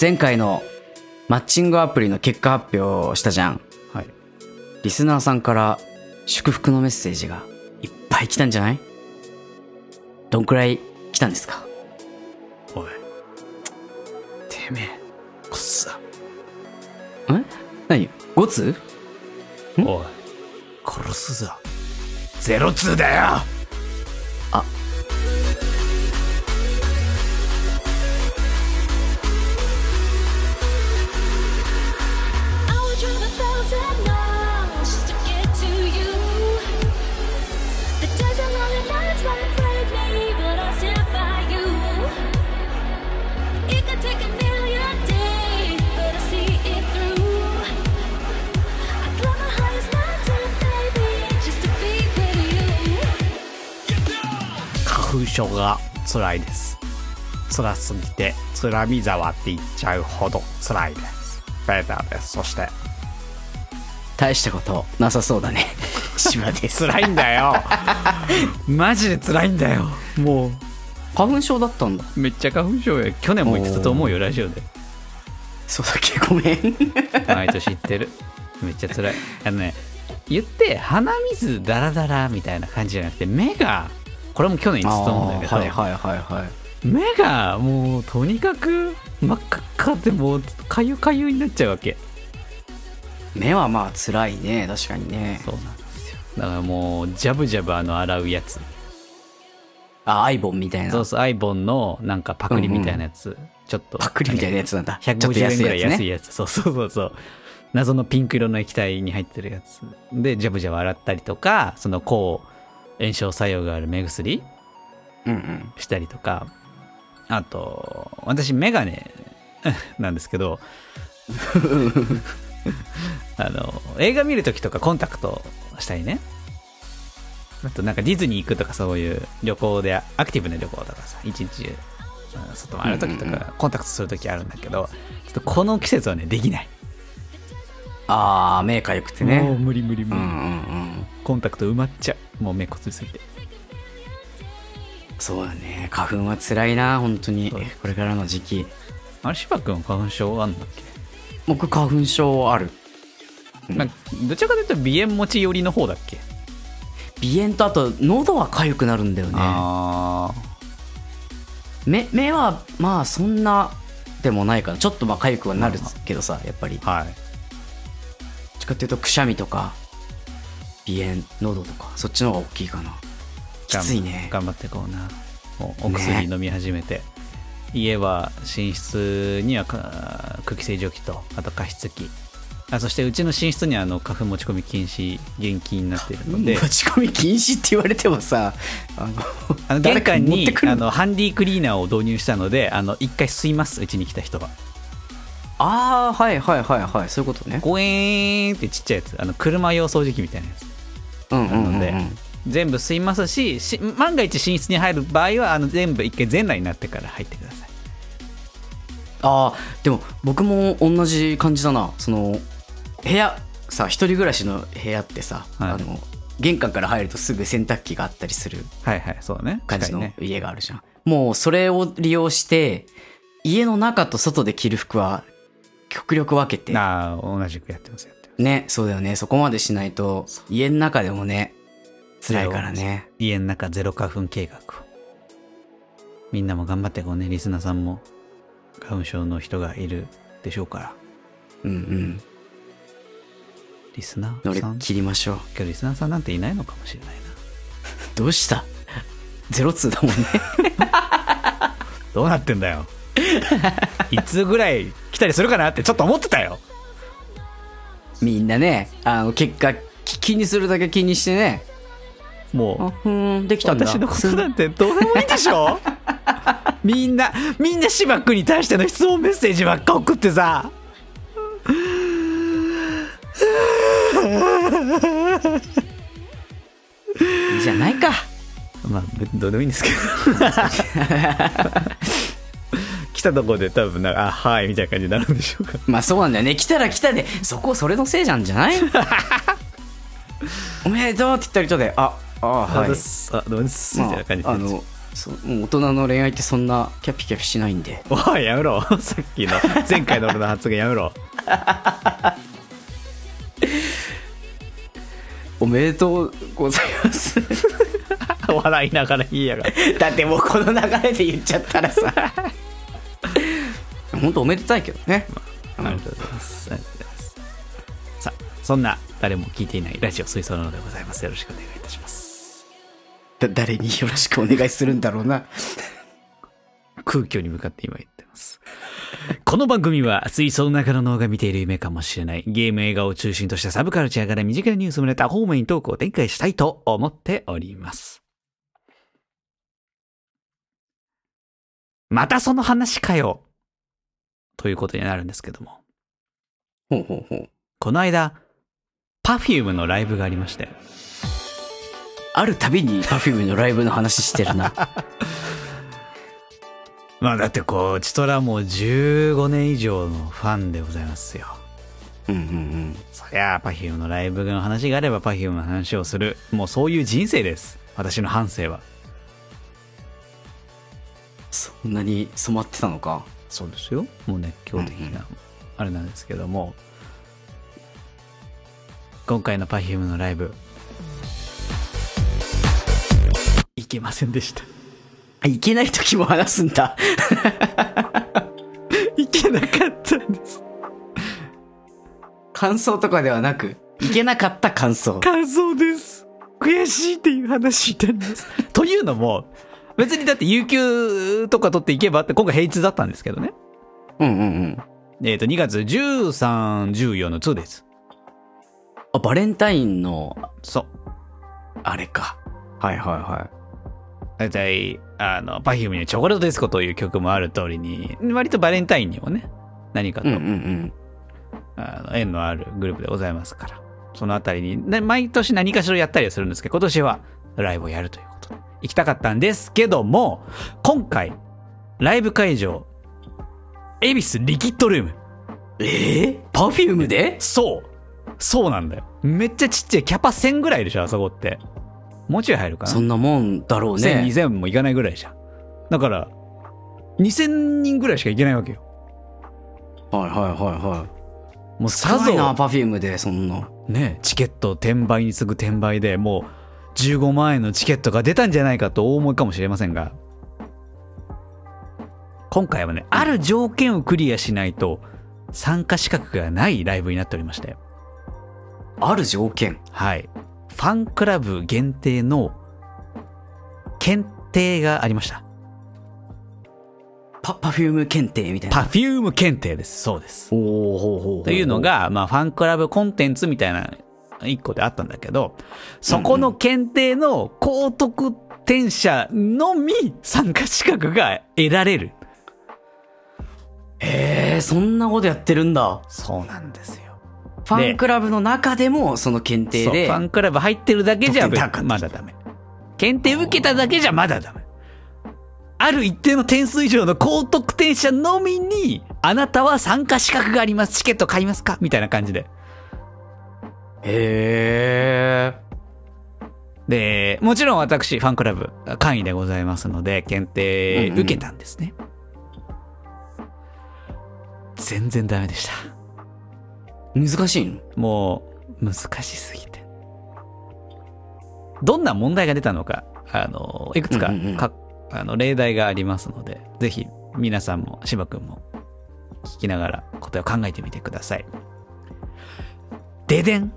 前回のマッチングアプリの結果発表をしたじゃん。はい。リスナーさんから祝福のメッセージがいっぱい来たんじゃない？どんくらい来たんですか？おい。てめえ、こっさ。ん何 ?5 通おい。殺すぞ。ゼロツーだよ「花粉症が辛いです。辛すぎて、つらみ沢って言っちゃうほど辛いです。フェーダーです。そして、大したことなさそうだね。島です。辛いんだよ マジで辛いんだよも花粉症だったんだ。う、めっちゃ花粉症よ。去年も言ってたと思うよ、ラジオで。そうだっけ？ごめん。毎年言ってる。めっちゃ辛い。あのね、言って、鼻水ダラダラみたいな感じじゃなくて、目が、これも去年言ってたんだけど、はいはいはいはい。目がもうとにかく真っ赤っかでもうかゆかゆになっちゃうわけ目はまあ辛いね。確かにね。そうなんですよだからもうジャブジャブあの洗うやつあ、アイボンみたいな。そうそうアイボンのなんかパクリみたいなやつ、ちょっとパクリみたいなやつなんだ。ちょっと150円ぐらい。安いやつそうそうそうそう謎のピンク色の液体に入ってるやつでジャブジャブ洗ったりとかその抗炎症作用がある目薬うんうん。したりとかあと私メガネ なんですけど あの映画見るときとかコンタクトしたりねあとなんかディズニー行くとかそういう旅行でアクティブな旅行とかさ一日中うん外回るときとかコンタクトするときあるんだけどちょっとこの季節はねできないあー、目かゆくてもうね。無理無理無理、うんうんうん。コンタクト埋まっちゃう。もう目こすりすぎて。そうだね。花粉は辛いな、本当に。そう。これからの時期。あれ芝君花粉症あんだっけ、僕、花粉症ある。どちらかというと鼻炎持ち寄りの方だっけ？鼻炎とあと、喉は痒くなるんだよね。あ目目はまあそんなでもないかな。ちょっとまあ痒くはなるけどさやっぱり。どはい。ちかっていうとくしゃみとか鼻炎喉とかそっちの方が大きいかな。きついね。頑張っていこうな。もうお薬飲み始めて、家は寝室にはか空気清浄機とあと加湿器。あそしてうちの寝室にはあの花粉持ち込み禁止厳禁になっているので。持ち込み禁止って言われてもさあの 玄関にあのハンディクリーナーを導入したのであの一回吸いますうちに来た人はああはいはいはいはい。そういうことね。ゴエーンってちっちゃいやつ。あの車用掃除機みたいなやつなので全部吸いますしし万が一寝室に入る場合はあの全部一回全裸になってから入ってください。ああでも僕も同じ感じだな。その部屋さ一人暮らしの部屋ってさ、はい。あの玄関から入るとすぐ洗濯機があったりするはいはいそうだね。感じの家があるじゃん、もうそれを利用して家の中と外で着る服は極力分けてああ同じくやってますやってますねそうだよね。そこまでしないと家の中でもね辛いからね。家の中ゼロ花粉計画を。みんなも頑張ってこうねリスナーさんも花粉症の人がいるでしょうから。うんうん。リスナーさん？切りましょう。今日リスナーさんなんていないのかもしれないな。どうした？ゼロツーだもんね。どうなってんだよ。いつぐらい来たりするかなってちょっと思ってたよみんなねあの結果き気にするだけ気にしてね。あもふーんできうたんだ。私のことなんてどうでもいいでしょ？みんなみんな芝君に対しての質問メッセージばっか送ってさ。いいじゃないか。まあどうでもいいんですけど。来 たところで多分なんかあはいみたいな感じになるんでしょうか。まあそうなんだよね。来たら来たでそこそれのせいじゃんじゃない？おめでとうって言った人でああはい。あどうもです。みたいな感じで、まああのそ大人の恋愛ってそんなキャピキャピしないんで。おいやめろ。さっきの前回の俺の発言やめろ。おめでとうございます。笑いながら言いやがるだってもうこの流れで言っちゃったらさ本当おめでたいけどね。ありがとうございますありがとうございます。さあそんな誰も聞いていないラジオ水槽なのでございます。よろしくお願いいたします。だ誰によろしくお願いするんだろうな。空虚に向かって今言ってます。この番組は水槽の中の脳が見ている夢かもしれない。ゲーム映画を中心としたサブカルチャーから身近なニュースもネタ方面にトークを展開したいと思っております。またその話かよということになるんですけども。ほうほうほうこの間、Perfume のライブがありまして。あるたびに Perfume のライブの話してるな まあだってこう、チトラもう15年以上のファンでございますよ。うんうんうんそりゃあ、Perfume のライブの話があれば Perfume の話をする。もうそういう人生です。私の半生は。そんなに染まってたのかそうですよ。もう熱狂的な、あれなんですけども。今回の Perfume のライブ、いけませんでした。あいけない時も話すんだ いけなかったんです。感想とかではなくいけなかった感想感想です。悔しいっていう話なんです。というのも、別にだって有給とか取っていけばって今回平日だったんですけどね。うんうんうんえっ、と、2月13、14の 2days。あバレンタインのそう。あれかはいはいは大体、あの、Perfume にチョコレートディスコという曲もある通りに、割とバレンタインにもね、何かと、いうんうんうんあの縁のあるグループでございますから、そのあたりに、ね、毎年何かしらやったりはするんですけど、今年はライブをやるという行きたかったんですけども、今回、ライブ会場、恵比寿リキッドルーム。ええパフュームで？そうそうなんだよ。めっちゃちっちゃい、キャパ1000ぐらいでしょ、あそこって。もうちょい入るかなそんなもんだろう1000、ね2000もいかないぐらいじゃん。だから、2000人ぐらいしか行けないわけよ。はいはいはいはいもうさぞなパフュームでそんなね、チケット転売に次ぐ転売でもう15万円のチケットが出たんじゃないかとお思いかもしれませんが、今回はね、ある条件をクリアしないと参加資格がないライブになっておりまして、ある条件はい。ファンクラブ限定の検定がありました。パパフューム検定みたいなパフューム検定です。そうです。おおほうほうほうというのが、まあ、ファンクラブコンテンツみたいな一個であったんだけど、そこの検定の高得点者のみ参加資格が得られる。へえそんなことやってるんだそうなんですよ。ファンクラブの中でもその検定そう、フでァンクラブ入ってるだけじゃまだダメ。検定受けただけじゃまだダメ。ある一定の点数以上の高得点者のみに、あなたは参加資格があります。チケット買いますか？みたいな感じで。へえで、もちろん私、ファンクラブ、会員でございますので、検定受けたんですね。全然ダメでした。難しいの？もう、難しすぎて。どんな問題が出たのか、あの、いくつかうんうんうんかあの例題がありますので、ぜひ皆さんも、芝くんも聞きながら答えを考えてみてください。ででん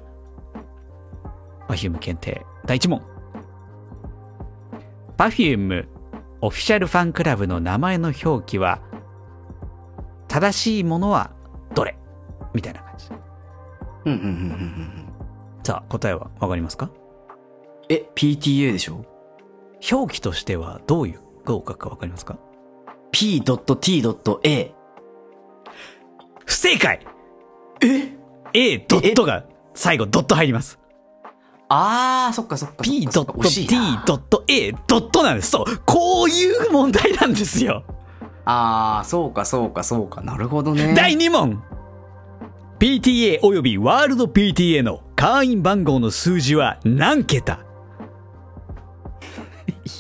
!Perfume 検定第1問。Perfume オフィシャルファンクラブの名前の表記は、正しいものはどれ？みたいな感じ。うんうんうんうんうんさあ、答えはわかりますか？え PTA でしょ？表記としてはどういう合格かわかりますか？P.T.A 不正解え !A ドットが最後ドット入ります。あーそっかそっか P ドそっかット T ドット A ドットなんです。そうこういう問題なんですよ。あーそうかそうかそうかなるほどね第2問 !PTA およびワールド PTA の会員番号の数字は何桁？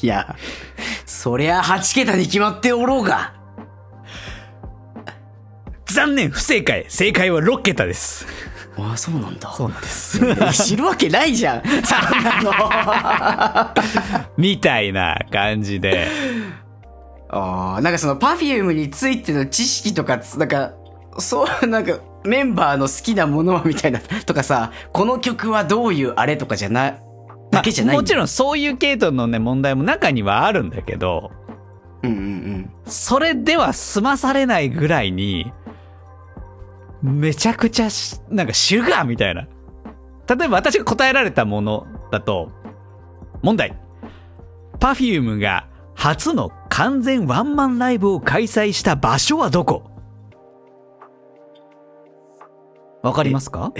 いや、そりゃ8桁に決まっておろうが。残念不正解正解は6桁です。ああ、そうなんだ。そうなんです。知るわけないじゃん。そんなの。あ みたいな感じで。あ、なんかその Perfume についての知識とか、なんか、そう、なんか、メンバーの好きなものはみたいな、とかさ、この曲はどういうあれとかじゃな、だけじゃないまあもちん。ろんそういう系統のね、問題も中にはあるんだけど、うんうんうん。それでは済まされないぐらいに、めちゃくちゃし、なんかシュガーみたいな。例えば私が答えられたものだと、問題。Perfume が初の完全ワンマンライブを開催した場所はどこ？わかりますか？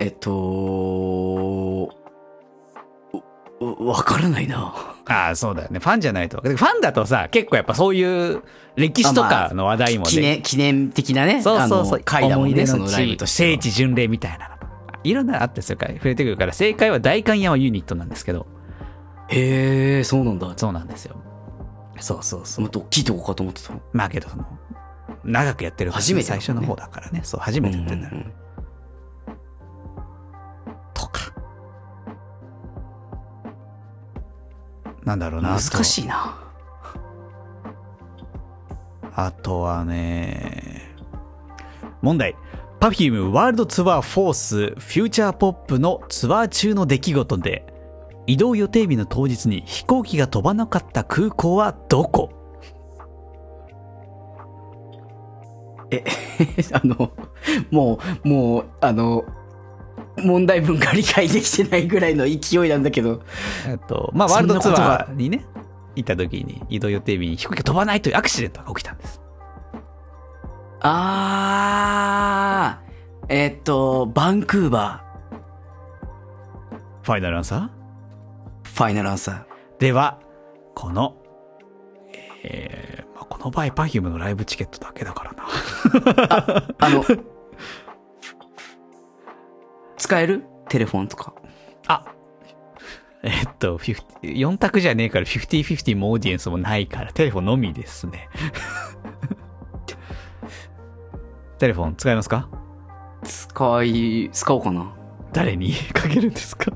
えっと、わからないな。ああ、そうだよね。ファンじゃないと。ファンだとさ、結構やっぱそういう歴史とかの話題もね。記念、記念的なね、そうそうそう。回だもんね、そのライブ地としては。聖地巡礼みたいなの。いろんなのあってそれから触れてくるから、正解は大観山ユニットなんですけど、へえ、そうなんだ。そうなんですよ。そうそうそう。もっと大きいとこかと思ってた。まあけど、その、長くやってる初めてね最初の方だからね。そう、初めてやってんだよ。うんうんなんだろうな。難しいな。あとはね、問題。Perfume World Tour Fourth Future Pop のツアー中の出来事で移動予定日の当日に飛行機が飛ばなかった空港はどこ？あの、もう、もう、あの、問題文が理解できてないぐらいの勢いなんだけど。えっと、まあ、ワールドツアーにね、行った時に移動予定日に飛行機が飛ばないというアクシデントが起きたんです。あー、えっと、バンクーバファイナルアンサー？ー、ファイナルアンサー。では、この、えーまあ、この場合 Perfume のライブチケットだけだからな。あの、使えるテレフォンとか。あ えっと、50 4択じゃねえから50-50もオーディエンスもないからテレフォンのみですね。テレフォン使いますか？使い、使おうかな。誰に？かけるんですか？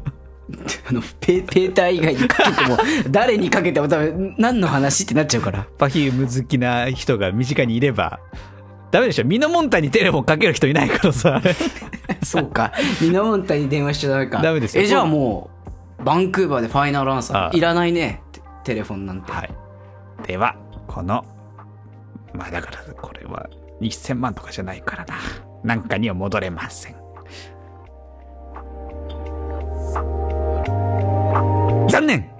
あの、ペペーター以外にかけても、誰にかけても多分、何の話ってなっちゃうから。Perfume 好きな人が身近にいれば、ダメでしょミノモンタにテレフォンかける人いないからさ。そうか。ミノモンタに電話しちゃダメか。ダメですよえ、じゃあもう、バンクーバーでファイナルアンサあー。いらないね。テテレフォンなんて。はい。では、この、まあだからこれは1000万とかじゃないからな。なんかには戻れません。残念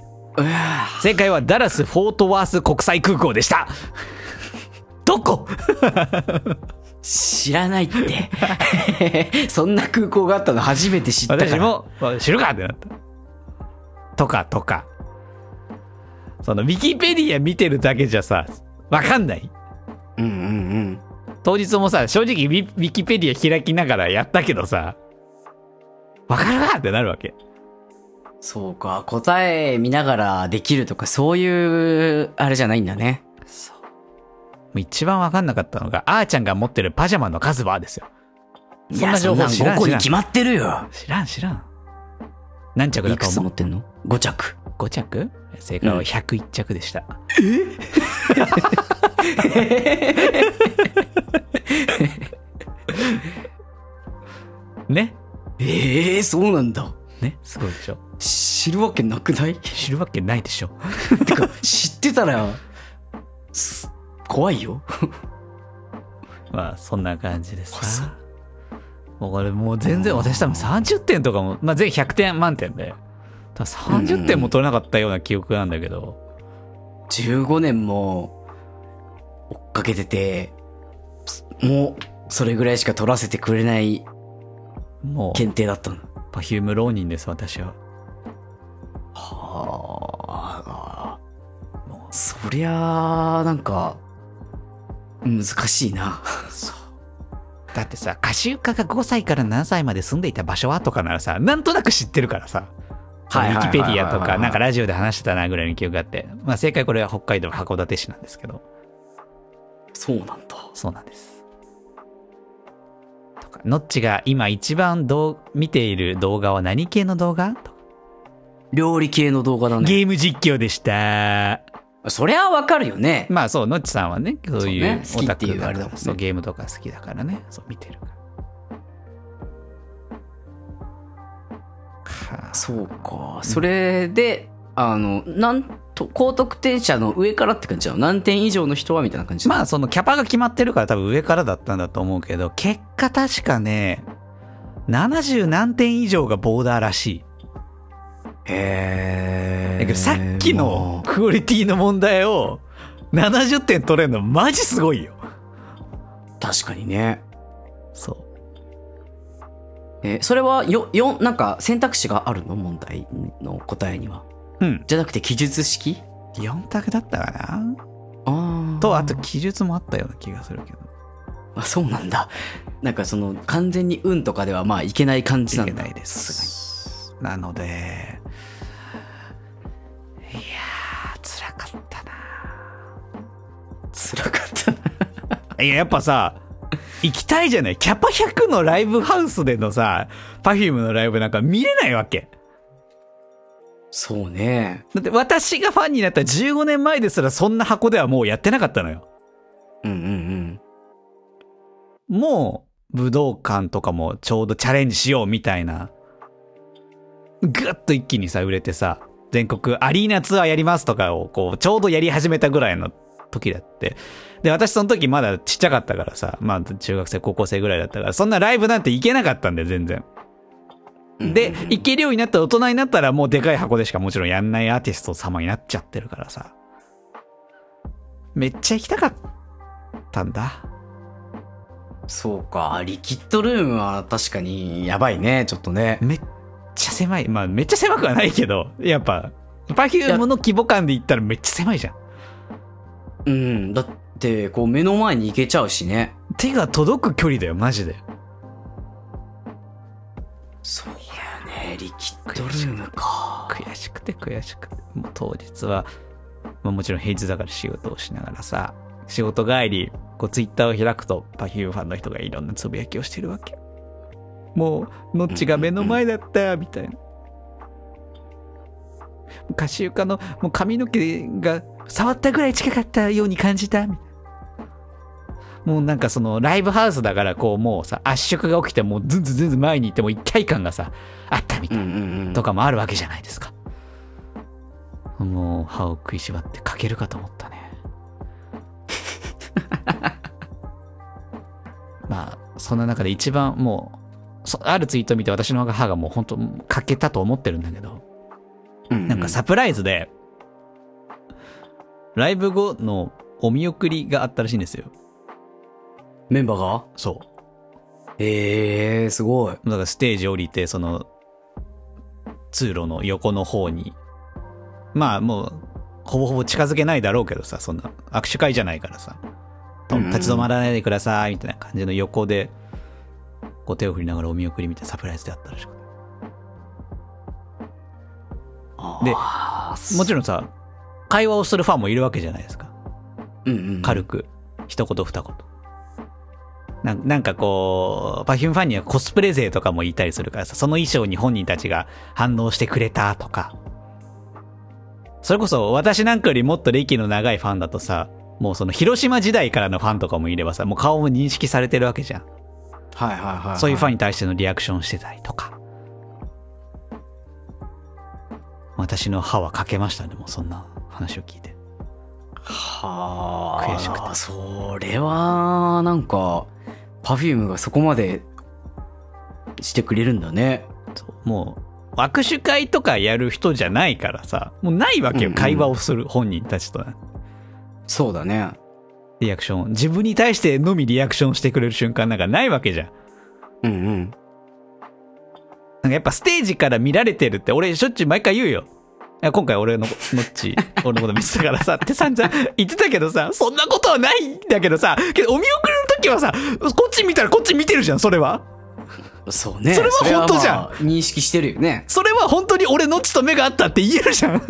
正解はダラス・フォートワース国際空港でしたどこ？知らないって。そんな空港があったの初めて知ったから。私もあ知るかってなった。とかとか。そのウィキペディア見てるだけじゃさ、わかんない。うんうんうん。当日もさ、正直ウィウィキペディア開きながらやったけどさ、わかるかってなるわけ。そうか。答え見ながらできるとか、そういう、あれじゃないんだね。もう一番わかんなかったのが、あーちゃんが持ってるパジャマの数はですよ。そんな情報知らん5個に決まってるよ。知らん知らん。何着だいくつと思う持ってんの ?5 着。?5 着？正解は101着でした。ね？ええそうなんだ。ね？すごいでしょ？知るわけなくない？知るわけないでしょ てか、知ってたら、す怖いよ。まあそんな感じですさもうこれもう全然私多分30点とかもまあ全100点満点で多分30点も取れなかったような記憶なんだけど、15年も追っかけてて、もう、それぐらいしか取らせてくれないもう検定だったの。Perfume 浪人です私ははあ。そりゃあ、なんか、難しいな。だってさ歌集家が5歳から7歳まで住んでいた場所はとかならさなんとなく知ってるからさはいはいはいはいィキペディアとか、なんかラジオで話してたなぐらいの記憶があって、まあ正解これは北海道函館市なんですけど、そうなんだ。そうなんです。とか、ノッチが今一番どう見ている動画は何系の動画？とか料理系の動画だね。ゲーム実況でした。そりゃわかるよね。まあそう、ノッチさんはね、そういうオタクだからそう、ゲームとか好きだからね、そう見てるから。かそうか。それで、あの、なんと、高得点者の上からって感じなの？何点以上の人はみたいな感じまあそのキャパが決まってるから多分上からだったんだと思うけど、結果確かね、70何点以上がボーダーらしい。へえ。だけどさっきのクオリティの問題を70点取れるのマジすごいよ。確かにね。そう。えーそれはよ、よ、なんか選択肢があるの？問題の答えには。うん。じゃなくて記述式？4択だったかな？ああ。と、あと記述もあったような気がするけど。あ、そうなんだ。なんかその、完全に運とかではまあいけない感じないんだ。けないです。なので、いやー、辛かったな。辛かったな。いや、やっぱさ、行きたいじゃないキャパ100のライブハウスでのさ、Perfume のライブなんか見れないわけ。そうね。だって私がファンになった15年前ですらそんな箱ではもうやってなかったのよ。うんうんもう武道館とかもちょうどチャレンジしようみたいな。ぐっと一気にさ、売れてさ、全国アリーナツアーやりますとかをこう、ちょうどやり始めたぐらいの時だって。で、私その時まだちっちゃかったからさ、まあ中学生、高校生ぐらいだったから、そんなライブなんて行けなかったんだよ、全然。うん。で、行けるようになった大人になったらもうでかい箱でしかもちろんやんないアーティスト様になっちゃってるからさ。めっちゃ行きたかったんだ。そうか。リキッドルームは確かにやばいね、ちょっとね。めっちゃ狭い。まあめっちゃ狭くはないけど、やっぱ、パフュームの規模感で言ったらめっちゃ狭いじゃん。うん。だって、こう目の前に行けちゃうしね。手が届く距離だよ、マジで。そうだよね。リキッドルームか。悔しくて悔しくて。もう当日は、まあもちろん平日だから仕事をしながらさ、仕事帰り、こうツイッターを開くと、パフュームファンの人がいろんなつぶやきをしてるわけ。もう、ノッチが目の前だった、みたいな。カシウカのもう髪の毛が触ったぐらい近かったように感じた。みたいなもうなんかそのライブハウスだからこうもうさ圧縮が起きてもうずんずんずんずん前に行っても一体感がさあったみたいな。とかもあるわけじゃないですか。もう歯を食いしばってかけるかと思ったね。まあ、そんな中で一番もう、そあるツイート見て私の歯がもう本当かけたと思ってるんだけど、うんうんなんかサプライズで、ライブ後のお見送りがあったらしいんですよ。メンバーが？そええー、すごい。う。だからステージ降りて、その、通路の横の方に、まあもう、ほぼほぼ近づけないだろうけどさ、そんな、握手会じゃないからさ、立ち止まらないでください、みたいな感じの横で、こう手を振りながらお見送り見てサプライズであったらしくて。でもちろんさ、会話をするファンもいるわけじゃないですか。うんうん。軽く、一言二言。なんなんかこう、パフュームファンにはコスプレ勢とかもいたりするからさ、その衣装に本人たちが反応してくれたとか。それこそ私なんかよりもっと歴の長いファンだとさ、もうその広島時代からのファンとかもいればさ、もう顔も認識されてるわけじゃん。はいはいはいはい。そういうファンに対してのリアクションしてたりとか。私の歯はかけましたね、もうそんな話を聞いて。はあ。悔しくてそれは、なんか、パフュームがそこまでしてくれるんだね。もう、握手会とかやる人じゃないからさ、もうないわけよ、うんうん会話をする本人たちとね。そうだね。リアクション。自分に対してのみリアクションしてくれる瞬間なんかないわけじゃん。うんうん。なんかやっぱステージから見られてるって俺しょっちゅう毎回言うよ。今回俺の、ノッチ、俺のこと見てたからさ、って散々言ってたけどさ、そんなことはないんだけどさ、けどお見送りの時はさ、こっち見たらこっち見てるじゃん、それは。そうね。それは本当じゃんまあ認識してるよね。それは本当に俺の血と目があったって言えるじゃん。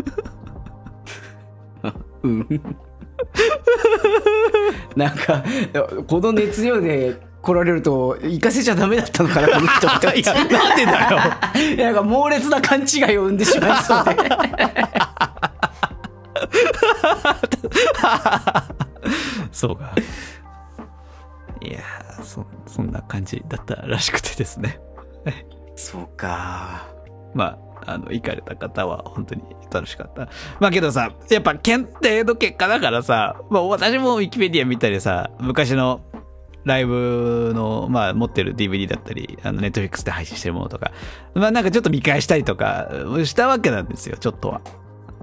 なんか、この熱量で来られると、行かせちゃダメだったのかな、この人って いや、なんでだよ。なんか猛烈な勘違いを生んでしまいそうで。そうか。いやーそ、そんな感じだったらしくてですね。そうか。まあ、あの、行かれた方は本当に楽しかった。まあけどさ、やっぱ検定の結果だからさ、まあ私もウィキペディア見たりさ、昔のライブの、まあ持ってる DVD だったり、あの、ネットフリックスで配信してるものとか、まあなんかちょっと見返したりとかしたわけなんですよ、ちょっとは。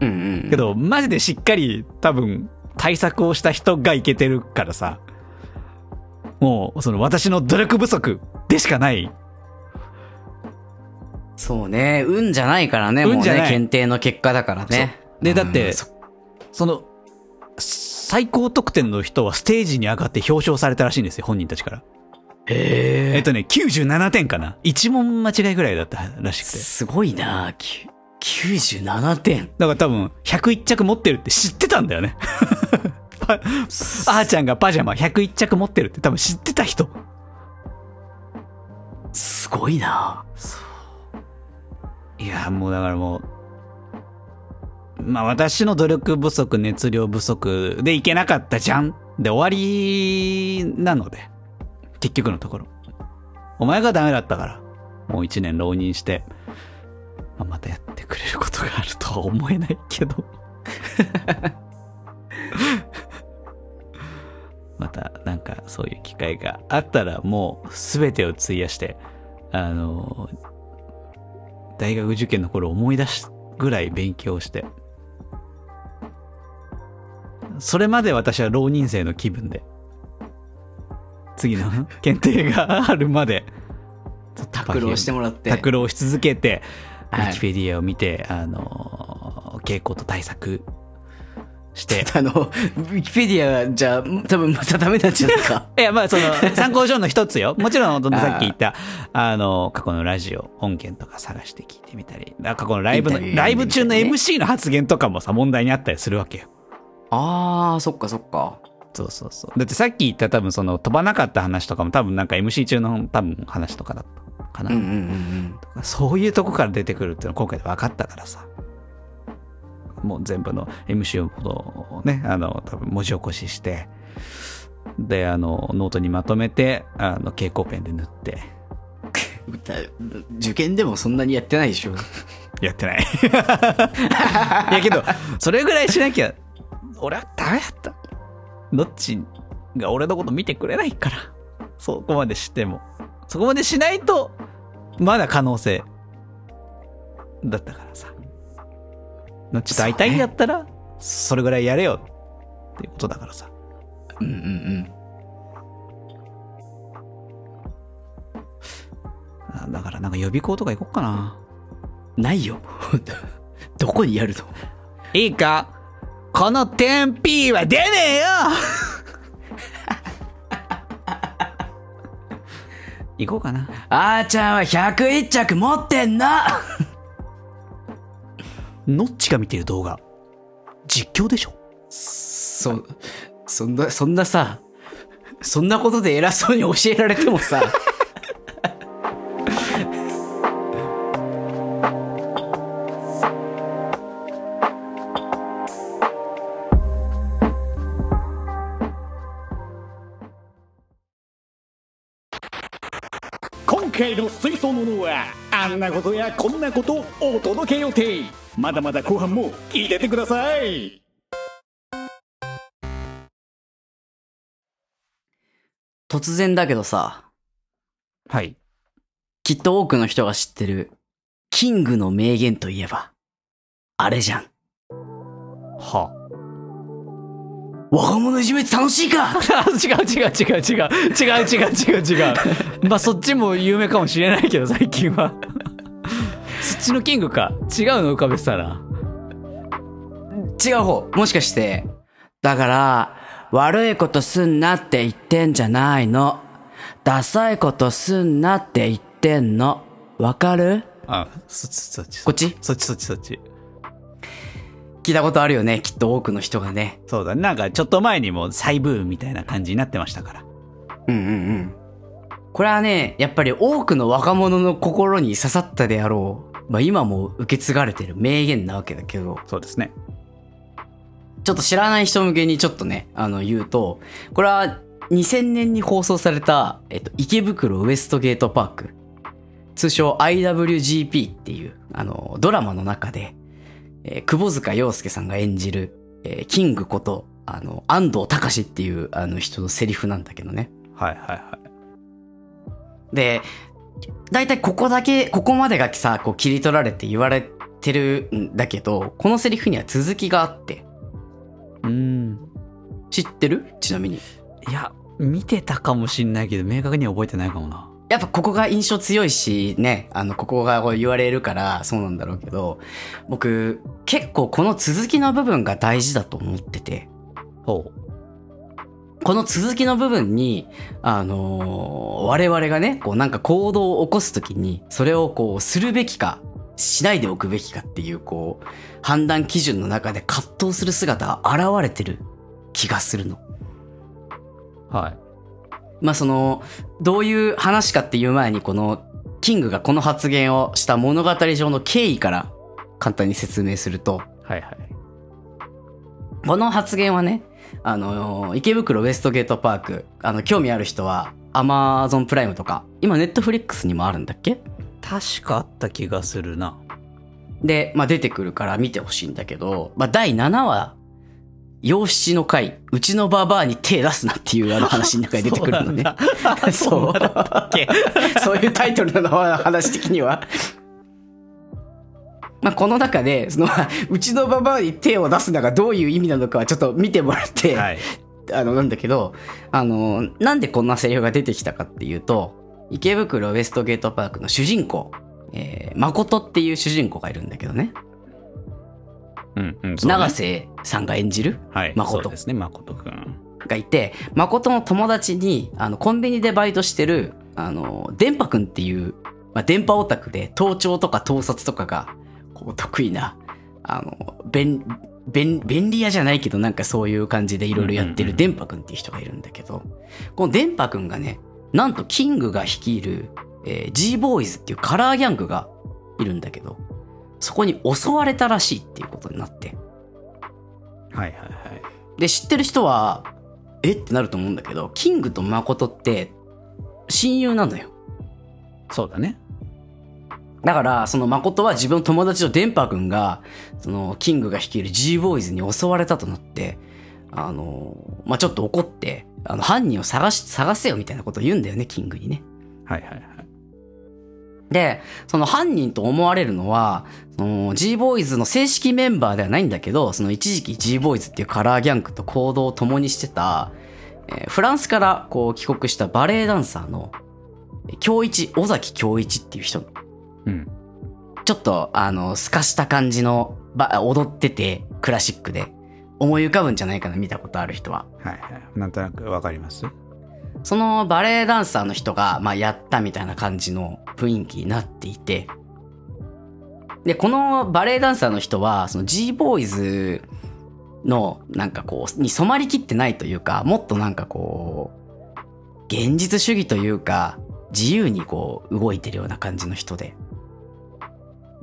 うんうん。けど、マジでしっかり多分対策をした人がいけてるからさ、もう、その私の努力不足でしかない。そうね。運じゃないからね、もう運じゃないね。検定の結果だからね。で、だって、うんそその、最高得点の人はステージに上がって表彰されたらしいんですよ、本人たちから。へえっとね、97点かな。1問間違いぐらいだったらしくて。すごいなきゅ97点。だから多分、101着持ってるって知ってたんだよね。パあーちゃんがパジャマ101着持ってるって多分知ってた人。すごいないや、もうだからもう、まあ私の努力不足、熱量不足でいけなかったじゃんで終わりなので、結局のところ。お前がダメだったから、もう一年浪人して、まあ、またやってくれることがあるとは思えないけど。またなんかそういう機会があったらもう全てを費やして、あの、大学受験の頃思い出すぐらい勉強して、それまで私は浪人生の気分で、次の 検定があるまで、拓郎してもらって。拓郎し続けて、はい。ウィキペディアを見て、あの、傾向と対策して、あの、ウィキペディアじゃ多分またダメなんじゃないか。いや、まあ、その、参考書の一つよ。もちろん、さっき言った、あの、過去のラジオ、音源とか探して聞いてみたり、過去のライブの、ライブ中の MC の発言とかもさ、問題にあったりするわけよ。あー、そっかそっか。そうそうそう。だってさっき言った多分その飛ばなかった話とかも多分なんか MC 中の多分話とかだったかな。うんうんうんそういうとこから出てくるっていうのは今回で分かったからさ。もう全部の MC をね、あの、多分文字起こしして、で、あの、ノートにまとめて、あの、蛍光ペンで塗って、受験でもそんなにやってないでしょ。やってない。いやけど、それぐらいしなきゃ、俺はダメだった。どっちが俺のこと見てくれないから。そこまでしても。そこまでしないと、まだ可能性。だったからさ。どっちと会いたいんだったら、それぐらいやれよ。っていうことだからさ。うんうんうん。あだからなんか予備校とか行こっかな。ないよ。どこにやるの？いいか？この 10P は出ねえよ 行こうかな。あーちゃんは101着持ってんな ノッチが見てる動画。実況でしょ？そ、そんな、そんなさ、そんなことで偉そうに教えられてもさ、今回の水槽ののはあんなことやこんなことをお届け予定まだまだ後半も聞いててください突然だけどさ、はい。きっと多くの人が知ってる、キングの名言といえば、あれじゃん。は若者いじめって楽しいか？違う違う違う違う。違う違う違う違う。まあそっちも有名かもしれないけど、最近は。そっちのキングか？違うの？浮かべてたな。違う方。もしかして、だから、悪いことすんなって言ってんじゃないの？ダサいことすんなって言っってんの？わかる？あ、そっちそっち。こっち？そっちそっちそっち。聞いたことあるよね。きっと多くの人がね。そうだね。なんかちょっと前にも再ブームみたいな感じになってましたから。うんうんうん。これはね、やっぱり多くの若者の心に刺さったであろう。まあ今も受け継がれてる名言なわけだけど、そうですね。ちょっと知らない人向けにちょっとね、あの言うと、これは2000年に放送された、えっと、池袋ウエストゲートパーク。通称 IWGP っていう、あの、ドラマの中で、えー窪塚洋介さんが演じる、えーキングこと、あの、安藤隆っていう、あの人のセリフなんだけどね。はいはいはい。で、だいたいここだけ、ここまでがさ、こう切り取られて言われてるんだけど、このセリフには続きがあって、うーん。知ってる？ちなみに。いや、見てたかもしんないけど、明確には覚えてないかもな。やっぱここが印象強いし、ね、あの、ここがこう言われるからそうなんだろうけど、僕、結構この続きの部分が大事だと思ってて、ほこの続きの部分に、あのー我々がね、こうなんか行動を起こすときに、それをこうするべきか、しないでおくべきかっていう、こう、判断基準の中で葛藤する姿が現れてる気がするの。う。はい。まあその、どういう話かっていう前に、この、キングがこの発言をした物語上の経緯から簡単に説明すると、はいはい。この発言はね、あの、池袋ウエストゲートパーク、あの、興味ある人は、アマゾンプライムとか、今ネットフリックスにもあるんだっけ？確かあった気がするな。で、まあ出てくるから見てほしいんだけど、まあ第7話、養七の会、うちのババアに手出すなっていうあの話の中に出てくるのね。そう。そういうタイトルなのは話的には。まあこの中で、その、うちのババアに手を出すのがどういう意味なのかはちょっと見てもらって、はい。あの、なんだけど、あの、なんでこんなセリフが出てきたかっていうと、池袋ウエストゲートパークの主人公、えー、誠っていう主人公がいるんだけどね。うんうん。ね長瀬さんが演じるはい。誠ですね、誠くん。がいて、誠の友達に、あの、コンビニでバイトしてる、あの、電波くんっていう、まあ、電波オタクで、盗聴とか盗撮とかが、こう、得意な、あの、便、便、便利屋じゃないけど、なんかそういう感じでいろいろやってる電波くんっていう人がいるんだけど、この電波くんがね、なんとキングが率いる、えー、G ボーイズっていうカラーギャングがいるんだけど、そこに襲われたらしいっていうことになって、はいはいはい。で、知ってる人は、え？ってなると思うんだけど、キングと誠って親友なのよ。そうだね。だから、その誠は自分の友達の電波君が、その、キングが率いる G ボーイズに襲われたとなって、あの、まあ、ちょっと怒って、あの、犯人を探し、探せよみたいなことを言うんだよね、キングにね。はいはいはい。で、その犯人と思われるのは、その G ボーイズの正式メンバーではないんだけど、その一時期 G ボーイズっていうカラーギャングと行動を共にしてた、えーフランスからこう帰国したバレエダンサーの、京一、尾崎京一っていう人。うん。ちょっと、あの、透かした感じの、ば踊ってて、クラシックで、思い浮かぶんじゃないかな、見たことある人は。はいはい。なんとなくわかります？そのバレエダンサーの人が、まあ、やったみたいな感じの雰囲気になっていて、で、このバレエダンサーの人は、その G ボーイズの、なんかこう、に染まりきってないというか、もっとなんかこう、現実主義というか、自由にこう、動いてるような感じの人で。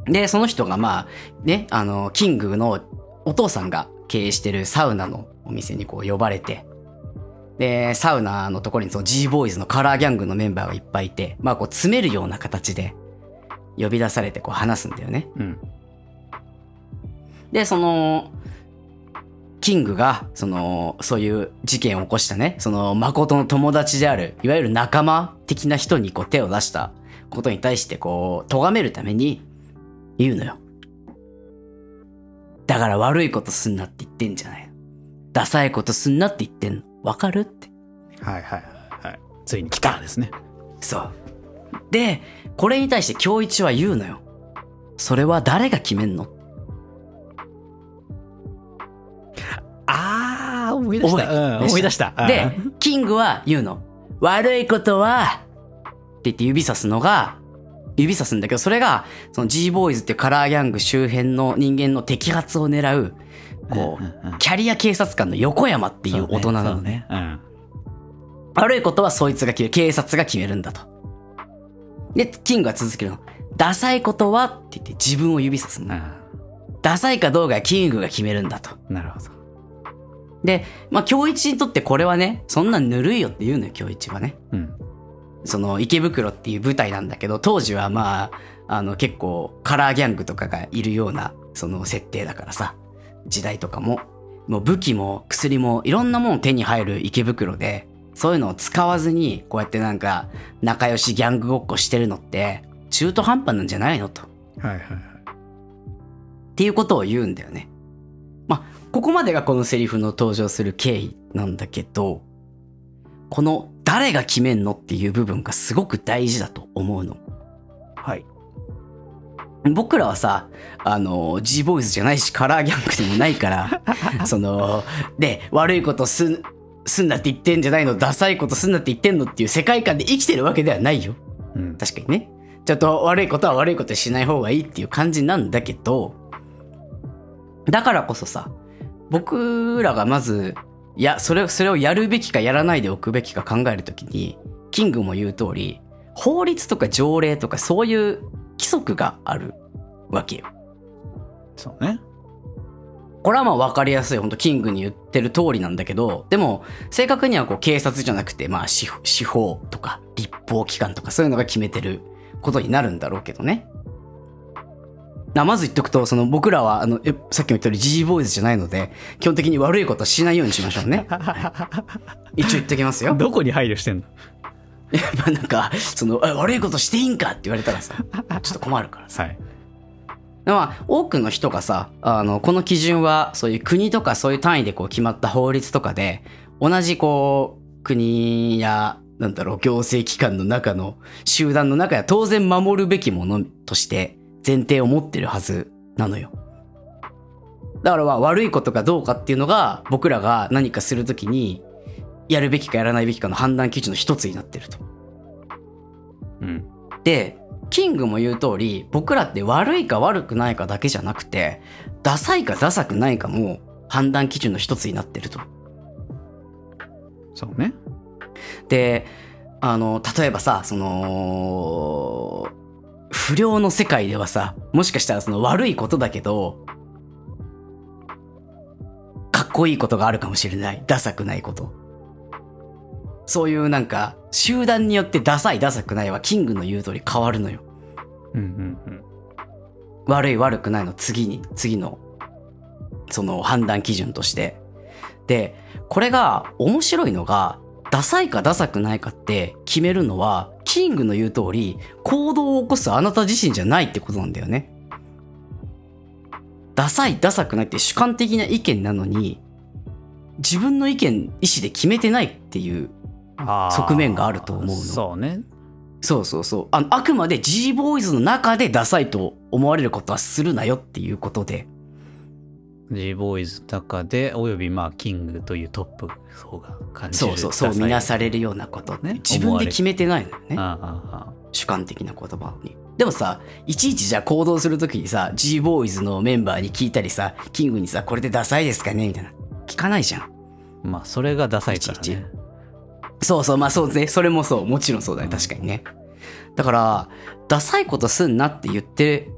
で、その人がまあ、ね、あの、キングのお父さんが経営してるサウナのお店にこう呼ばれて、で、サウナのところにその G ボーイズのカラーギャングのメンバーがいっぱいいて、まあこう詰めるような形で呼び出されてこう話すんだよね。うん。で、その、キングが、その、そういう事件を起こしたね、その、誠の友達である、いわゆる仲間的な人にこう手を出したことに対してこう、咎めるために言うのよ。だから悪いことすんなって言ってんじゃないの。ダサいことすんなって言ってんの。わかるって。はいはいはいはい。ついに来たですね。そう。で、これに対して京一は言うのよ。それは誰が決めんの？あー、思い出した。思い出した。で、キングは言うの。悪いことは、って言って指さすのが、指さすんだけど、それが、その G ボーイズっていうカラーギャング周辺の人間の摘発を狙う、こう、キャリア警察官の横山っていう大人なのね。悪いことはそいつが決める。警察が決めるんだと。で、キングは続けるの。ダサいことはって言って自分を指さすの。うん。ダサいかどうかはキングが決めるんだと。なるほど。で、まあ、京一にとってこれはね、そんなんぬるいよって言うのよ、京一はね。うん。その池袋っていう舞台なんだけど、当時はまあ、あの結構カラーギャングとかがいるような、その設定だからさ、時代とかも、もう武器も薬もいろんなもの手に入る池袋で、そういうのを使わずに、こうやってなんか仲良しギャングごっこしてるのって、中途半端なんじゃないのと。はいはいはい。っていうことを言うんだよね。まあ、ここまでがこのセリフの登場する経緯なんだけど、この誰が決めんのっていう部分がすごく大事だと思うの。はい。僕らはさ、あの、G ボーイズじゃないし、カラーギャングでもないから、その、で、悪いことすん、すんなって言ってんじゃないの、ダサいことすんなって言ってんのっていう世界観で生きてるわけではないよ。うん。確かにね。ちょっと悪いことは悪いことしない方がいいっていう感じなんだけど、だからこそさ、僕らがまず、いや、それ、それをやるべきかやらないでおくべきか考えるときに、キングも言う通り、法律とか条例とかそういう規則があるわけよ。そうね。これはまあ分かりやすい、本当キングに言ってる通りなんだけど、でも、正確にはこう警察じゃなくて、まあ司司法とか立法機関とかそういうのが決めてることになるんだろうけどね。なまず言っとくと、その僕らは、あの、えさっきも言った通り G ボーイズじゃないので、基本的に悪いことはしないようにしましょうね。はい一応言っときますよ。どこに配慮してんの？まあなんか、その、え悪いことしていいんかって言われたらさ、ちょっと困るからさ。はい。まあ、多くの人がさ、あの、この基準は、そういう国とかそういう単位でこう決まった法律とかで、同じこう、国や、なんだろう、行政機関の中の集団の中や当然守るべきものとして前提を持ってるはずなのよ。だからまあ悪いことかどうかっていうのが僕らが何かするときにやるべきかやらないべきかの判断基準の一つになってると。うん。で、キングも言う通り、僕らって悪いか悪くないかだけじゃなくて、ダサいかダサくないかも判断基準の一つになってると。そうね。で、あの、例えばさ、その、不良の世界ではさ、もしかしたらその悪いことだけど、かっこいいことがあるかもしれない。ダサくないこと。そういうなんか、集団によってダサいダサくないはキングの言う通り変わるのよ。うんうんうん。悪い悪くないの次に、次の、その判断基準として。で、これが面白いのが、ダサいかダサくないかって決めるのは、キングの言う通り、行動を起こすあなた自身じゃないってことなんだよね。ダサい、ダサくないって主観的な意見なのに、自分の意見、意思で決めてないっていう側面があると思うのそうね。そうそうそう。あの、あくまで G ボーイズの中でダサいと思われることはするなよっていうことで。G ボーイズの中で、およびまあ、キングというトップ層が感じる。そうそう、そう見なされれるようなことねね。自分で決めてないのよね。ああああ主観的な言葉に。でもさ、いちいちじゃあ行動するときにさ、G ボーイズのメンバーに聞いたりさ、キングにさ、これでダサいですかね？みたいな。聞かないじゃん。まあ、それがダサいからいちいね。そうそう、まあそうね。それもそう。もちろんそうだね。確かにね。だから、ダサいことすんなって言って、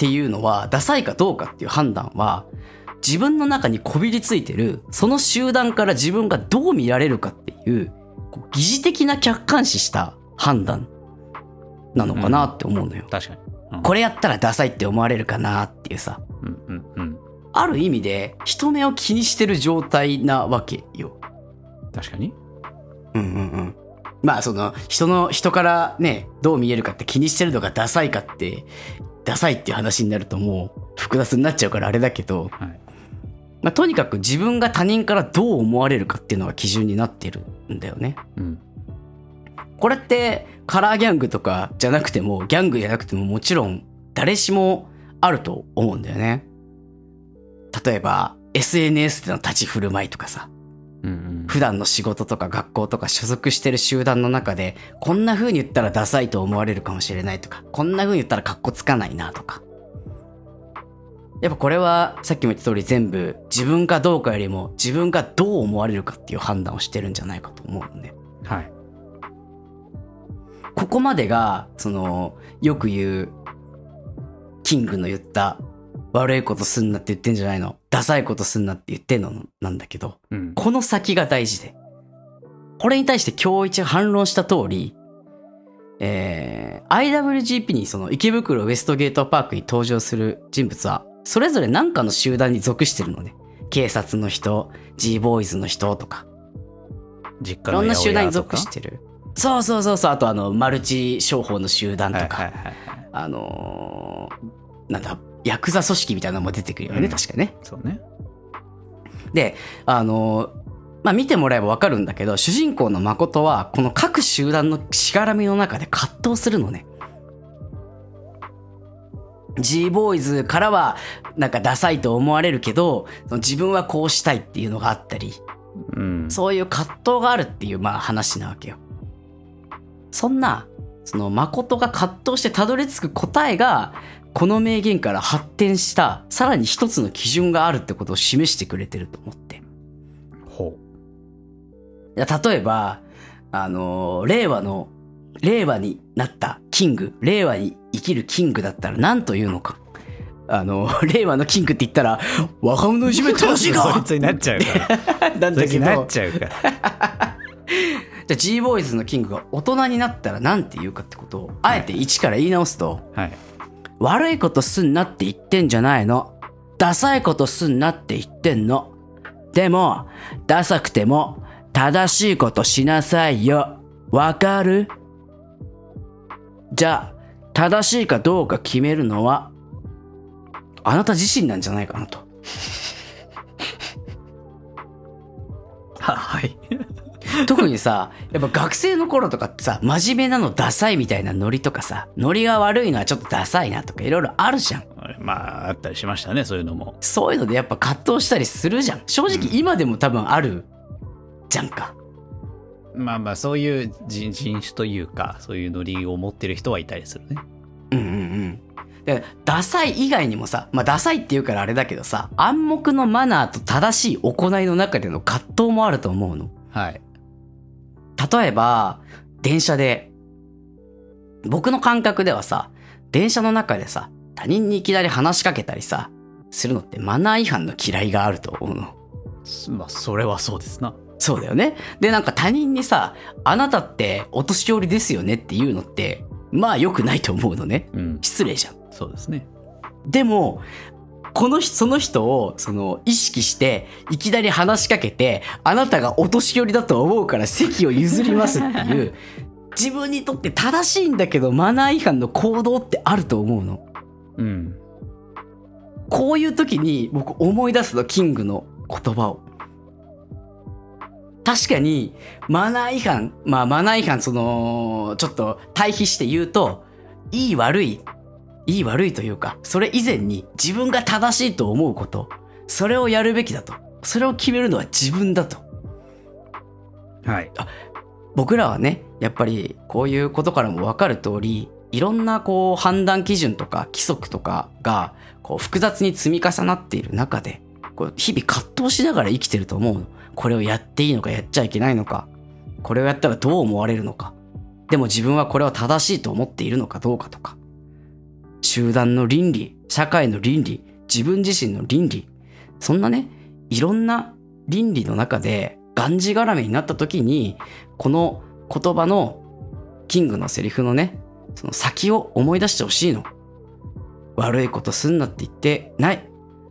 っていうのは、ダサいかどうかっていう判断は、自分の中にこびりついてる、その集団から自分がどう見られるかっていう、こう疑似的な客観視した判断なのかなって思うのよ。確かに。うんこれやったらダサいって思われるかなっていうさ、うんうんうん。ある意味で人目を気にしてる状態なわけよ。確かに。うんうんうん。まあその人の人からねどう見えるかって気にしてるのがダサいかってダサいっていう話になるともう複雑になっちゃうからあれだけど、はい。まあ、とにかく自分が他人からどう思われるかっていうのが基準になってるんだよね。うん。これってカラーギャングとかじゃなくてもギャングじゃなくてももちろん誰しもあると思うんだよね。例えば SNS での立ち振る舞いとかさ。うんうん。普段の仕事とか学校とか所属してる集団の中で、こんな風に言ったらダサいと思われるかもしれないとか、こんな風に言ったらカッコつかないなとか。やっぱこれはさっきも言った通り全部自分かどうかよりも自分がどう思われるかっていう判断をしてるんじゃないかと思うのね。はい。ここまでが、その、よく言う、キングの言った、悪いことすんなって言ってんじゃないの。ダサいことすんなって言ってんのなんだけど、うん。この先が大事で。これに対して今日一反論した通り、えー、IWGP にその池袋ウエストゲートパークに登場する人物は、それぞれ何かの集団に属してるのね。警察の人、G ボーイズの人とか。い実家のろんな集団に属してる。そうそうそうそう。あとあの、マルチ商法の集団とか、はいはいはいはい。あのーなんだ、ヤクザ組織みたいなのも出てくるよね、うん確かね。そうね。で、あのーまあ、見てもらえばわかるんだけど、主人公の誠は、この各集団のしがらみの中で葛藤するのね。G ボーイズからは、なんかダサいと思われるけど、自分はこうしたいっていうのがあったり、うん。そういう葛藤があるっていう、まあ話なわけよ。そんな、その誠が葛藤してたどり着く答えが、この名言から発展した、さらに一つの基準があるってことを示してくれてると思って。ほいや例えば、あのー令和の、令和になったキング、令和に生きるキングだったら何と言うのか。あのー 令和のキングって言ったら、若者いじめ楽しい そかいつになっちゃうから。なんだけど、なっちゃうから。じゃあ G ボーイズのキングが大人になったら何て言うかってことを、あえて一から言い直すと、はい。悪いことすんなって言ってんじゃないの？ダサいことすんなって言ってんの？でも、ダサくても、正しいことしなさいよ。わかる？じゃあ、正しいかどうか決めるのは、あなた自身なんじゃないかなと。は、はい。特にさ、やっぱ学生の頃とかってさ、真面目なのダサいみたいなノリとかさ、ノリが悪いのはちょっとダサいなとかいろいろあるじゃん。まあ、あったりしましたね、そういうのも。そういうのでやっぱ葛藤したりするじゃん。正直今でも多分あるじゃんか。まあまあ、そういう人人種というか、そういうノリを持ってる人はいたりするね。うんうんうん。で、ダサい以外にもさ、まあダサいって言うからあれだけどさ、暗黙のマナーと正しい行いの中での葛藤もあると思うの。はい。例えば、電車で、僕の感覚ではさ、電車の中でさ、他人にいきなり話しかけたりさ、するのってマナー違反の嫌いがあると思うの。まあ、それはそうですな。そうだよね。で、なんか他人にさ、あなたってお年寄りですよねっていうのって、まあ良くないと思うのね。うん。失礼じゃん。そうですね。でも、この人、その人を、その、意識して、いきなり話しかけて、あなたがお年寄りだと思うから席を譲りますっていう、自分にとって正しいんだけど、マナー違反の行動ってあると思うの。うん。こういう時に僕思い出すの、キングの言葉を。確かに、マナー違反、まあマナー違反、その、ちょっと対比して言うと、いい悪い、いい悪いというか、それ以前に自分が正しいと思うこと、それをやるべきだと。それを決めるのは自分だと。はい。僕らはね、やっぱりこういうことからもわかる通り、いろんなこう判断基準とか規則とかがこう複雑に積み重なっている中で、こう日々葛藤しながら生きてると思うの。これをやっていいのかやっちゃいけないのか。これをやったらどう思われるのか。でも自分はこれは正しいと思っているのかどうかとか。集団の倫理、社会の倫理、自分自身の倫理。そんなね、いろんな倫理の中でがんじがらめになった時に、この言葉のキングのセリフのね、その先を思い出してほしいの。悪いことすんなって言ってない。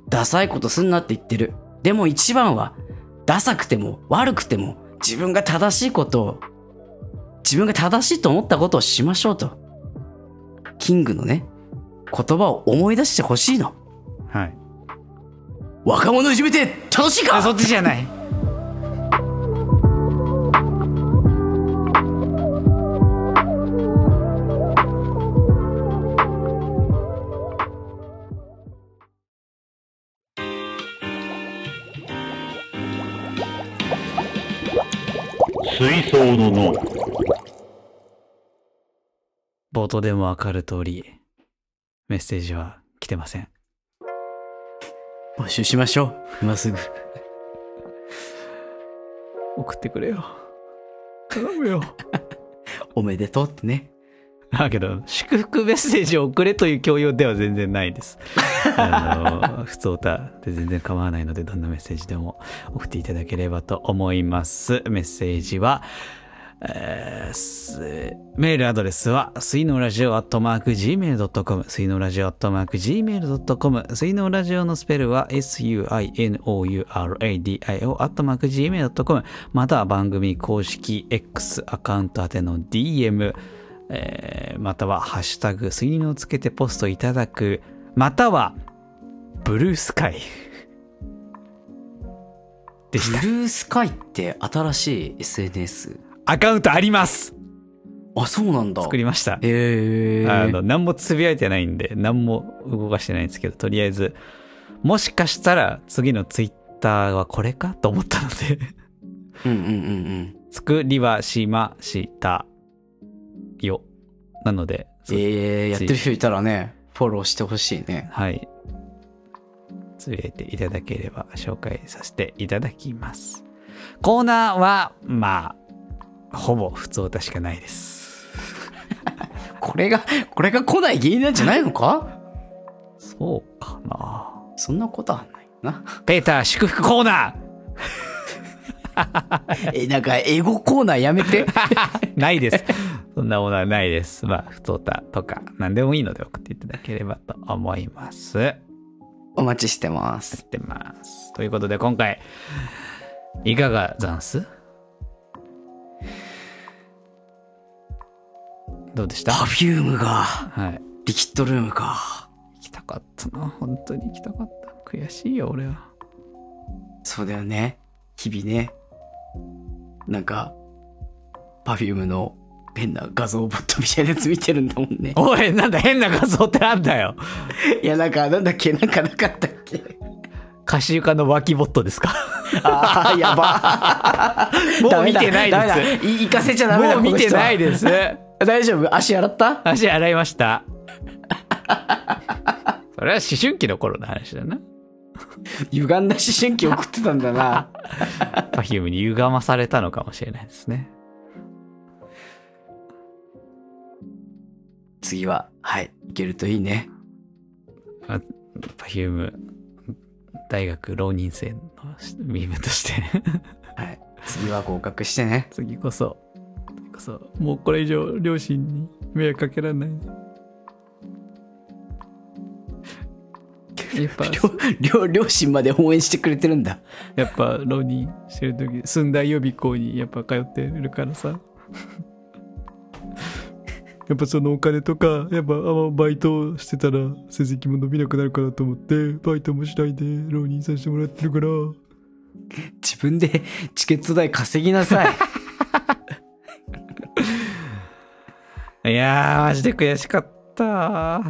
ダサいことすんなって言ってる。でも一番は、ダサくても悪くても自分が正しいことを、自分が正しいと思ったことをしましょうと。キングのね、言葉を思い出してほしいの。はい。若者いじめて楽しいか？そっちじゃない。の冒頭でもわかる通り、メッセージは来てません。募集しましょう。今すぐ。送ってくれよ。頼むよ。おめでとうってね。だけど、祝福メッセージを送れという教養では全然ないです。あの、普通歌で全然構わないので、どんなメッセージでも送っていただければと思います。メッセージは、えーメールアドレスは、水のラジオアットマーク Gmail.com、水のラジオアットマーク Gmail.com、水のラジオのスペルは suinouradio アットマーク Gmail.com、または番組公式 X アカウント宛ての DM、えーまたはハッシュタグ、水のをつけてポストいただく、または、ブルースカイ。でブした。ルースカイって新しい SNS? アカウントありますあ、そうなんだ。作りました。へえ。あの、何もつぶやいてないんで、何も動かしてないんですけど、とりあえず、もしかしたら次のツイッターはこれかと思ったので、うんうんうんうん。作りはしましたよ。なので、そえー、やってる人いたらね、フォローしてほしいね。はい。つぶやいていただければ紹介させていただきます。コーナーは、まあ、ほぼ普通歌しかないです。これが、これが来ない原因なんじゃないのか？そうかな。そんなことはないな。ペーター祝福コーナ え、なんか、エゴコーナーやめて。ー ないです。そんなものはないです。まあ、普通歌とか何でもいいので送っていただければと思います。やお待ちしてます。ってます。ということで今回、いかがざんす？どうでした？パフュームが、はい。リキッドルームか。行きたかったな。本当に行きたかった。悔しいよ、俺は。そうだよね。日々ね。なんか、パフュームの変な画像ボットみたいなやつ見てるんだもんね。おい、なんだ変な画像ってなんだよ。いや、なんか、なんだっけ、なんかなかったっけ？カシユカの脇ボットですか？ああ、やば。もう見てないです行かせちゃダメだ。もう見てないです。大丈夫？足洗った？足洗いました。それは思春期の頃の話だな。歪んだ思春期送ってたんだな。パフュームに歪まされたのかもしれないですね。次は、はい、いけるといいね。パフューム大学浪人生の身分としてはい。次は合格してね。次こそ次こそもうこれ以上両親に迷惑かけられないやっぱ両、両、両親まで応援してくれてるんだ。やっぱ浪人してる時寸大予備校にやっぱ通ってるからさ やっぱそのお金とかやっぱあバイトしてたら成績も伸びなくなるかなと思ってバイトもしないで浪人させてもらってるから自分でチケット代稼ぎなさい。いやーマジで悔しかった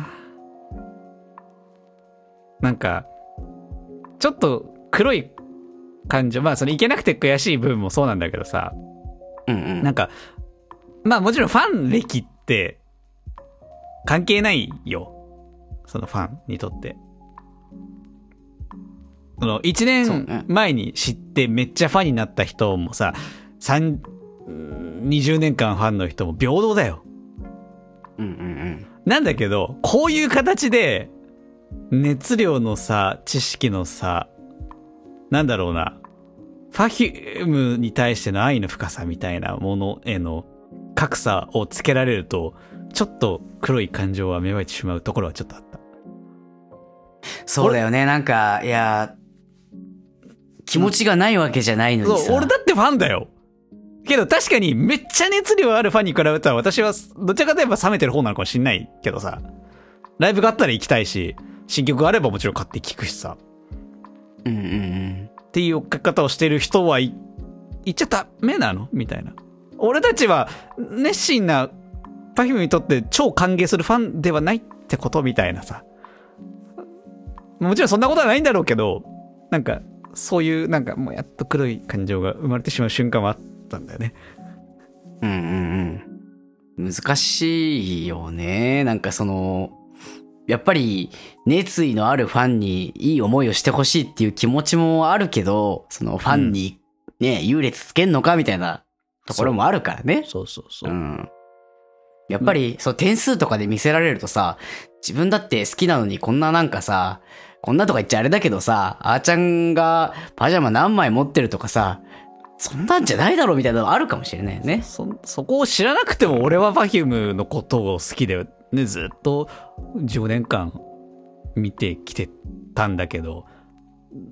なんかちょっと黒い感情まあそのいけなくて悔しい部分もそうなんだけどさうんうん。なんか、まあもちろんファン歴って関係ないよ。そのファンにとって。その1そう年ね前に知ってめっちゃファンになった人もさ、三20年間ファンの人も平等だよ。うんうんうん。なんだけど、こういう形で熱量の差、知識の差、なんだろうな。ファヒュームに対しての愛の深さみたいなものへの格差をつけられると、ちょっと黒い感情は芽生えてしまうところはちょっとあった。そうだよね。なんか、いや、気持ちがないわけじゃないのにさ。俺だってファンだよ。けど確かにめっちゃ熱量あるファンに比べたら私はどちらかといえば冷めてる方なのかもしんないけどさ。ライブがあったら行きたいし、新曲があればもちろん買って聴くしさ。うんうんうん。っていう追っかけ方をしてる人はい言っちゃダメなのみたいな。俺たちは熱心な Perfume にとって超歓迎するファンではないってことみたいなさ。もちろんそんなことはないんだろうけど、なんかそういうなんかもうやっと黒い感情が生まれてしまう瞬間はあったんだよね。うんうんうん。難しいよね。なんかその、やっぱり熱意のあるファンにいい思いをしてほしいっていう気持ちもあるけど、そのファンにね、優劣つけんのかみたいなところもあるからね。そうそうそうう。ん。やっぱり、そう、点数とかで見せられるとさ、自分だって好きなのにこんななんかさ、こんなとか言っちゃあれだけどさ、あーちゃんがパジャマ何枚持ってるとかさ、そんなんじゃないだろうみたいなのあるかもしれないよね。そそこを知らなくても俺は Perfume のことを好きで、ね、ずっと10年間見てきてたんだけど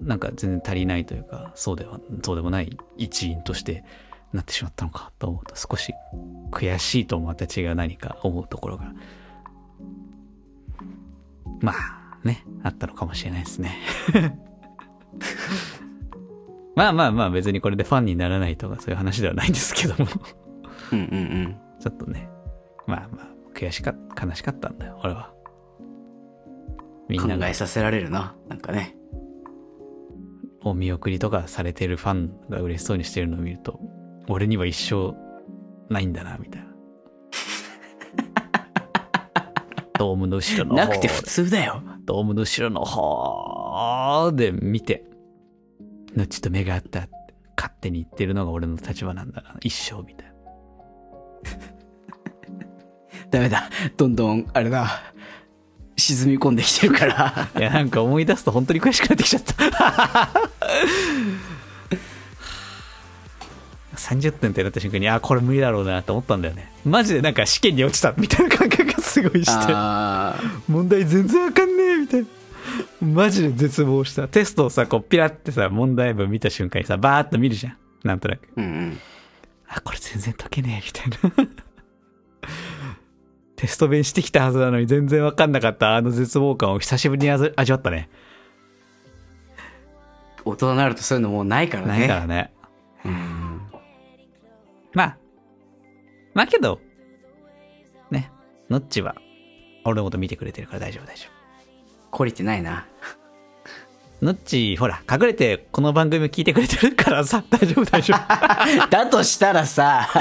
なんか全然足りないというかそうではそうでもない一員としてなってしまったのかと思うと少し悔しいとまた違う何か思うところがまあねあったのかもしれないですねまあまあまあ別にこれでファンにならないとかそういう話ではないんですけどもうんうんうん。ちょっとね、まあまあ、悔しかった、悲しかったんだよ、俺は。みんなが考えさせられるな。なんかね。お見送りとかされてるファンが嬉しそうにしてるのを見ると、俺には一生ないんだな、みたいな。ドームの後ろの方なくて普通だよ。ドームの後ろの方で見て、のちと目が合ったって勝手に言ってるのが俺の立場なんだな、一生みたいな。ダメだ。どんどん、あれだ。沈み込んできてるから。いや、なんか思い出すと本当に悔しくなってきちゃった。30点ってなった瞬間に、あ、これ無理だろうなと思ったんだよね。マジでなんか試験に落ちたみたいな感覚がすごいして、あ問題全然わかんねえみたいな。マジで絶望した。テストをさ、こうピラってさ、問題文見た瞬間にさ、バーっと見るじゃん。なんとなく。ーうんうん。あ、これ全然解けねえみたいな。テスト弁してきたはずなのに全然わかんなかったあの絶望感を久しぶりに味味わったね。大人になるとそういうのもうないからね。ないからね。うん。まあ。まあけど、ね、ノッチは、俺のこと見てくれてるから大丈夫大丈懲りてないな。夫。ノッチ、ほら、隠れてこの番組聞いてくれてるからさ、大丈夫大丈夫。だとしたらさ、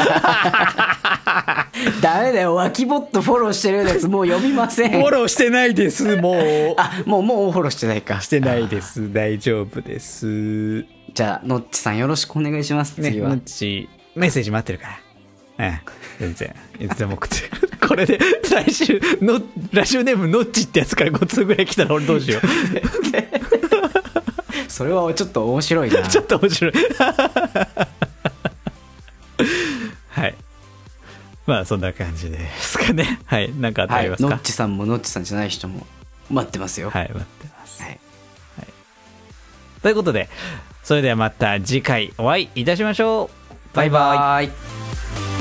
ダメだよ。脇ボットフォローしてるやつもう読みません。ローしてないです、もう。あ、もう、もうフォローしてないか。してないです、大丈夫です。じゃあ、のっちさんよろしくお願いします。ね、次は。ノッチ、メッセージ待ってるから。うん、全然。いつでも送って。これで、来週、の、ラジオネームノッチってやつから5通ぐらい来たら俺どうしよう。それはちょっと面白いな。ちょっと面白い。はい。まあ、そんな感じですかね。はい。なんかあはい。りますか？のっちさんものっちさんじゃない人も待ってますよ。はい、待ってます。はい。ということで、それではまた次回お会いいたしましょう。バイバイ。バイバイ。